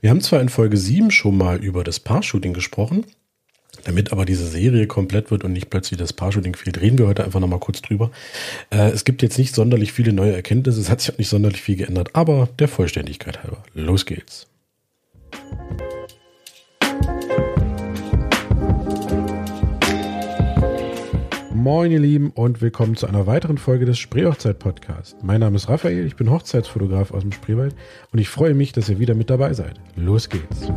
Wir haben zwar in Folge 7 schon mal über das Paar-Shooting gesprochen, damit aber diese Serie komplett wird und nicht plötzlich das Paar-Shooting fehlt, reden wir heute einfach nochmal kurz drüber. Äh, es gibt jetzt nicht sonderlich viele neue Erkenntnisse, es hat sich auch nicht sonderlich viel geändert, aber der Vollständigkeit halber. Los geht's. Moin ihr Lieben und willkommen zu einer weiteren Folge des Spreehochzeit Podcast. Mein Name ist Raphael, ich bin Hochzeitsfotograf aus dem Spreewald und ich freue mich, dass ihr wieder mit dabei seid. Los geht's.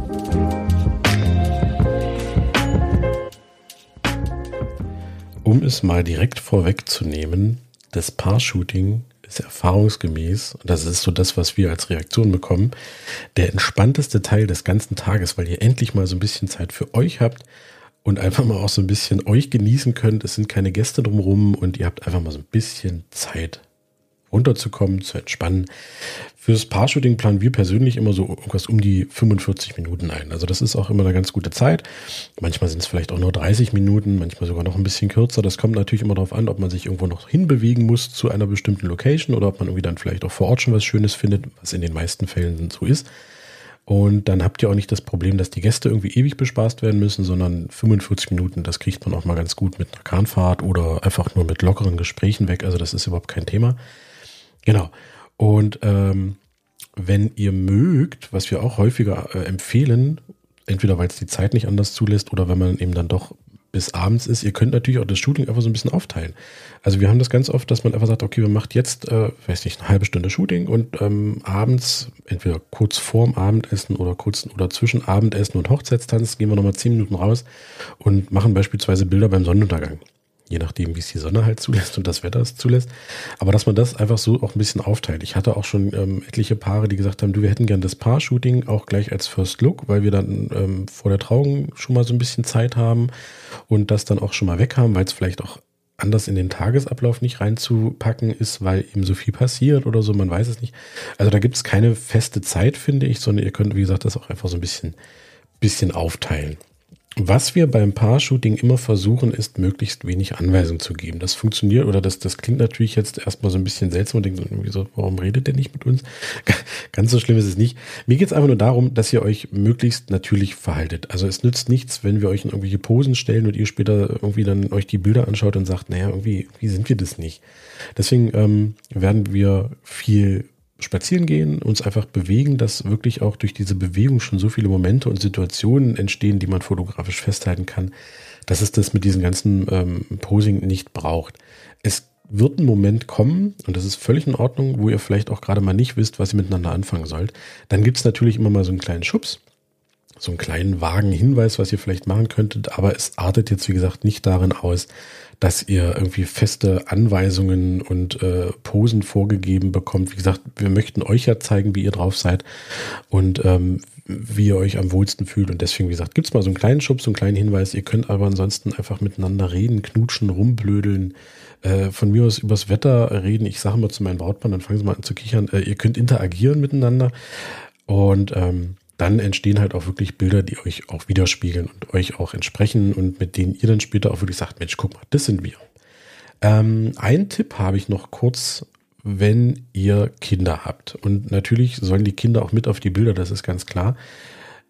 Um es mal direkt vorwegzunehmen, das Paar-Shooting ist erfahrungsgemäß, und das ist so das, was wir als Reaktion bekommen, der entspannteste Teil des ganzen Tages, weil ihr endlich mal so ein bisschen Zeit für euch habt und einfach mal auch so ein bisschen euch genießen könnt. Es sind keine Gäste drumherum und ihr habt einfach mal so ein bisschen Zeit runterzukommen, zu entspannen. Fürs Paar-Shooting planen wir persönlich immer so irgendwas um die 45 Minuten ein. Also das ist auch immer eine ganz gute Zeit. Manchmal sind es vielleicht auch nur 30 Minuten, manchmal sogar noch ein bisschen kürzer. Das kommt natürlich immer darauf an, ob man sich irgendwo noch hinbewegen muss zu einer bestimmten Location oder ob man irgendwie dann vielleicht auch vor Ort schon was Schönes findet, was in den meisten Fällen so ist. Und dann habt ihr auch nicht das Problem, dass die Gäste irgendwie ewig bespaßt werden müssen, sondern 45 Minuten, das kriegt man auch mal ganz gut mit einer Kahnfahrt oder einfach nur mit lockeren Gesprächen weg. Also das ist überhaupt kein Thema. Genau. Und ähm, wenn ihr mögt, was wir auch häufiger äh, empfehlen, entweder weil es die Zeit nicht anders zulässt oder wenn man eben dann doch bis abends ist. Ihr könnt natürlich auch das Shooting einfach so ein bisschen aufteilen. Also wir haben das ganz oft, dass man einfach sagt, okay, wir macht jetzt, äh, weiß nicht, eine halbe Stunde Shooting und ähm, abends, entweder kurz vorm Abendessen oder kurz oder zwischen Abendessen und Hochzeitstanz, gehen wir nochmal zehn Minuten raus und machen beispielsweise Bilder beim Sonnenuntergang je nachdem, wie es die Sonne halt zulässt und das Wetter es zulässt. Aber dass man das einfach so auch ein bisschen aufteilt. Ich hatte auch schon ähm, etliche Paare, die gesagt haben, du, wir hätten gern das Paar-Shooting auch gleich als First Look, weil wir dann ähm, vor der Trauung schon mal so ein bisschen Zeit haben und das dann auch schon mal weg haben, weil es vielleicht auch anders in den Tagesablauf nicht reinzupacken ist, weil eben so viel passiert oder so, man weiß es nicht. Also da gibt es keine feste Zeit, finde ich, sondern ihr könnt, wie gesagt, das auch einfach so ein bisschen, bisschen aufteilen. Was wir beim Paar-Shooting immer versuchen, ist, möglichst wenig Anweisungen zu geben. Das funktioniert oder das, das klingt natürlich jetzt erstmal so ein bisschen seltsam und denkt irgendwie so, warum redet der nicht mit uns? Ganz so schlimm ist es nicht. Mir geht es einfach nur darum, dass ihr euch möglichst natürlich verhaltet. Also es nützt nichts, wenn wir euch in irgendwelche Posen stellen und ihr später irgendwie dann euch die Bilder anschaut und sagt, naja, irgendwie, wie sind wir das nicht? Deswegen ähm, werden wir viel spazieren gehen, uns einfach bewegen, dass wirklich auch durch diese Bewegung schon so viele Momente und Situationen entstehen, die man fotografisch festhalten kann, dass es das mit diesem ganzen ähm, Posing nicht braucht. Es wird ein Moment kommen, und das ist völlig in Ordnung, wo ihr vielleicht auch gerade mal nicht wisst, was ihr miteinander anfangen sollt. Dann gibt es natürlich immer mal so einen kleinen Schubs, so einen kleinen vagen Hinweis, was ihr vielleicht machen könntet, aber es artet jetzt, wie gesagt, nicht darin aus, dass ihr irgendwie feste Anweisungen und äh, Posen vorgegeben bekommt. Wie gesagt, wir möchten euch ja zeigen, wie ihr drauf seid und ähm, wie ihr euch am wohlsten fühlt. Und deswegen, wie gesagt, gibt's mal so einen kleinen Schubs, so einen kleinen Hinweis. Ihr könnt aber ansonsten einfach miteinander reden, knutschen, rumblödeln. Äh, von mir aus übers Wetter reden. Ich sage mal zu meinen Brautmann, dann fangen sie mal an zu kichern. Äh, ihr könnt interagieren miteinander. Und ähm, dann entstehen halt auch wirklich Bilder, die euch auch widerspiegeln und euch auch entsprechen und mit denen ihr dann später auch wirklich sagt, Mensch, guck mal, das sind wir. Ähm, ein Tipp habe ich noch kurz, wenn ihr Kinder habt. Und natürlich sollen die Kinder auch mit auf die Bilder, das ist ganz klar.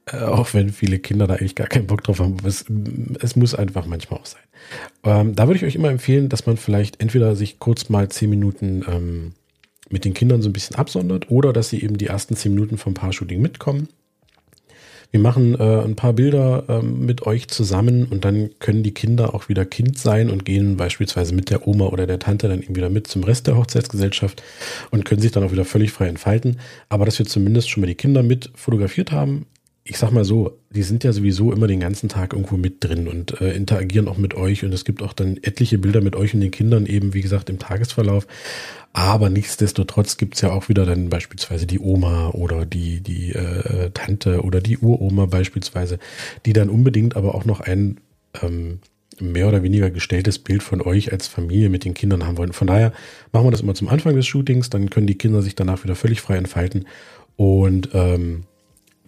Äh, auch wenn viele Kinder da eigentlich gar keinen Bock drauf haben. Es, es muss einfach manchmal auch sein. Ähm, da würde ich euch immer empfehlen, dass man vielleicht entweder sich kurz mal zehn Minuten ähm, mit den Kindern so ein bisschen absondert oder dass sie eben die ersten zehn Minuten vom Paar-Shooting mitkommen wir machen äh, ein paar Bilder äh, mit euch zusammen und dann können die Kinder auch wieder Kind sein und gehen beispielsweise mit der Oma oder der Tante dann eben wieder mit zum Rest der Hochzeitsgesellschaft und können sich dann auch wieder völlig frei entfalten. Aber dass wir zumindest schon mal die Kinder mit fotografiert haben, ich sag mal so, die sind ja sowieso immer den ganzen Tag irgendwo mit drin und äh, interagieren auch mit euch und es gibt auch dann etliche Bilder mit euch und den Kindern eben, wie gesagt, im Tagesverlauf. Aber nichtsdestotrotz gibt's ja auch wieder dann beispielsweise die Oma oder die, die äh, Tante oder die Uroma beispielsweise, die dann unbedingt aber auch noch ein ähm, mehr oder weniger gestelltes Bild von euch als Familie mit den Kindern haben wollen. Von daher machen wir das immer zum Anfang des Shootings, dann können die Kinder sich danach wieder völlig frei entfalten und ähm,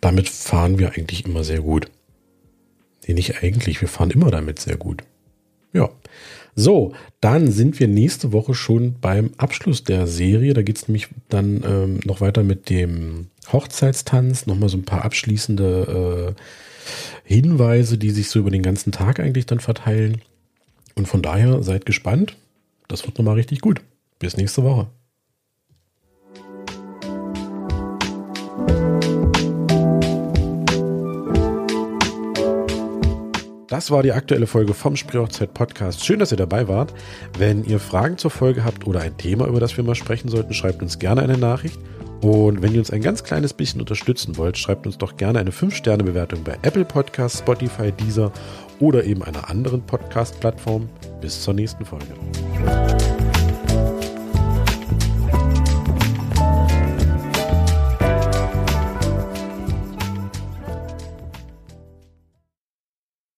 damit fahren wir eigentlich immer sehr gut. Nee, nicht eigentlich, wir fahren immer damit sehr gut. Ja. So, dann sind wir nächste Woche schon beim Abschluss der Serie. Da geht es nämlich dann ähm, noch weiter mit dem Hochzeitstanz. Nochmal so ein paar abschließende äh, Hinweise, die sich so über den ganzen Tag eigentlich dann verteilen. Und von daher seid gespannt. Das wird nochmal richtig gut. Bis nächste Woche. Das war die aktuelle Folge vom Spreehochzeit Podcast. Schön, dass ihr dabei wart. Wenn ihr Fragen zur Folge habt oder ein Thema, über das wir mal sprechen sollten, schreibt uns gerne eine Nachricht. Und wenn ihr uns ein ganz kleines bisschen unterstützen wollt, schreibt uns doch gerne eine 5-Sterne-Bewertung bei Apple Podcasts, Spotify, Deezer oder eben einer anderen Podcast-Plattform. Bis zur nächsten Folge.